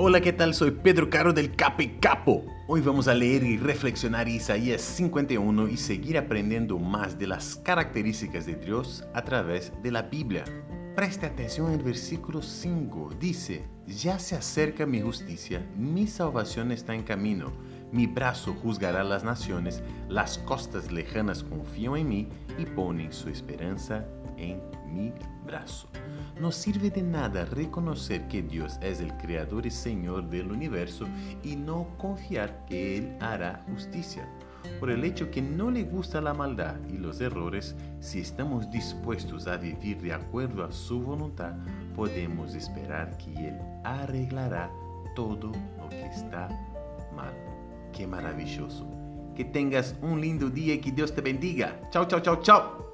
Hola, ¿qué tal? Soy Pedro Caro del Cape Capo. Hoy vamos a leer y reflexionar Isaías 51 y seguir aprendiendo más de las características de Dios a través de la Biblia. Preste atención al versículo 5. Dice, ya se acerca mi justicia, mi salvación está en camino. Mi brazo juzgará las naciones, las costas lejanas confían en mí y ponen su esperanza en mi brazo. No sirve de nada reconocer que Dios es el creador y Señor del universo y no confiar que Él hará justicia. Por el hecho que no le gusta la maldad y los errores, si estamos dispuestos a vivir de acuerdo a su voluntad, podemos esperar que Él arreglará todo lo que está mal. Qué maravilloso. Que tengas un lindo día y que Dios te bendiga. Chao, chao, chao, chao.